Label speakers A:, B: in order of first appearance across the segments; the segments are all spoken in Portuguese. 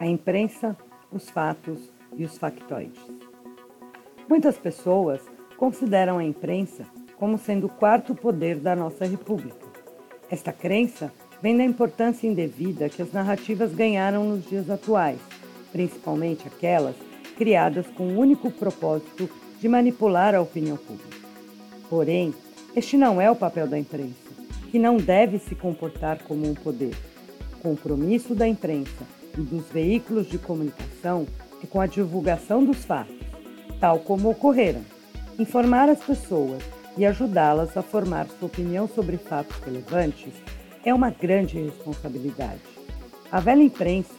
A: a imprensa, os fatos e os factoides. Muitas pessoas consideram a imprensa como sendo o quarto poder da nossa República. Esta crença vem da importância indevida que as narrativas ganharam nos dias atuais, principalmente aquelas criadas com o único propósito de manipular a opinião pública. Porém, este não é o papel da imprensa, que não deve se comportar como um poder. O compromisso da imprensa e dos veículos de comunicação é com a divulgação dos fatos, tal como ocorreram, informar as pessoas e ajudá-las a formar sua opinião sobre fatos relevantes é uma grande responsabilidade. A velha imprensa,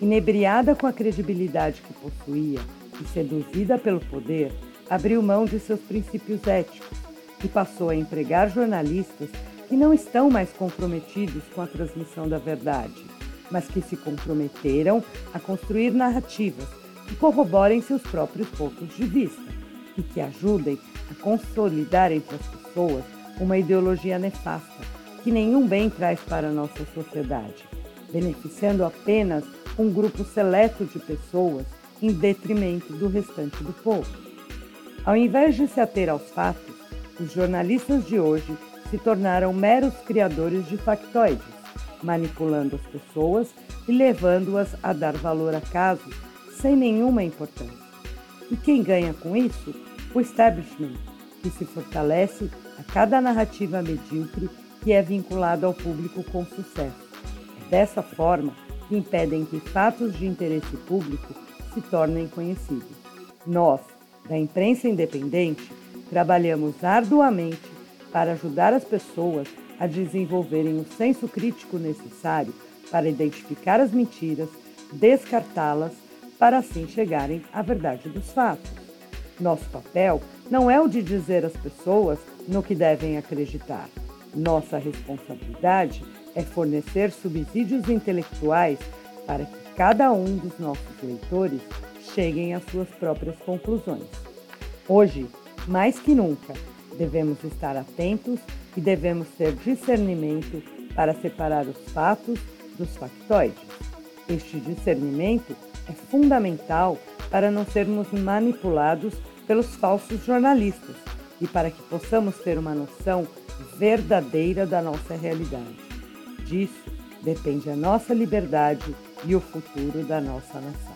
A: inebriada com a credibilidade que possuía e seduzida pelo poder, abriu mão de seus princípios éticos e passou a empregar jornalistas que não estão mais comprometidos com a transmissão da verdade, mas que se comprometeram a construir narrativas que corroborem seus próprios pontos de vista e que ajudem a consolidar entre as pessoas uma ideologia nefasta que nenhum bem traz para a nossa sociedade, beneficiando apenas um grupo seleto de pessoas em detrimento do restante do povo. Ao invés de se ater aos fatos, os jornalistas de hoje se tornaram meros criadores de factoides, manipulando as pessoas e levando-as a dar valor a casos sem nenhuma importância. E quem ganha com isso? O establishment, que se fortalece a cada narrativa medíocre que é vinculado ao público com sucesso. É dessa forma que impedem que fatos de interesse público se tornem conhecidos. Nós, da imprensa independente, trabalhamos arduamente para ajudar as pessoas a desenvolverem o senso crítico necessário para identificar as mentiras, descartá-las, para assim chegarem à verdade dos fatos. Nosso papel não é o de dizer às pessoas no que devem acreditar. Nossa responsabilidade é fornecer subsídios intelectuais para que cada um dos nossos leitores cheguem às suas próprias conclusões. Hoje, mais que nunca, devemos estar atentos e devemos ter discernimento para separar os fatos dos factoides. Este discernimento é fundamental para não sermos manipulados pelos falsos jornalistas e para que possamos ter uma noção verdadeira da nossa realidade. Disso depende a nossa liberdade e o futuro da nossa nação.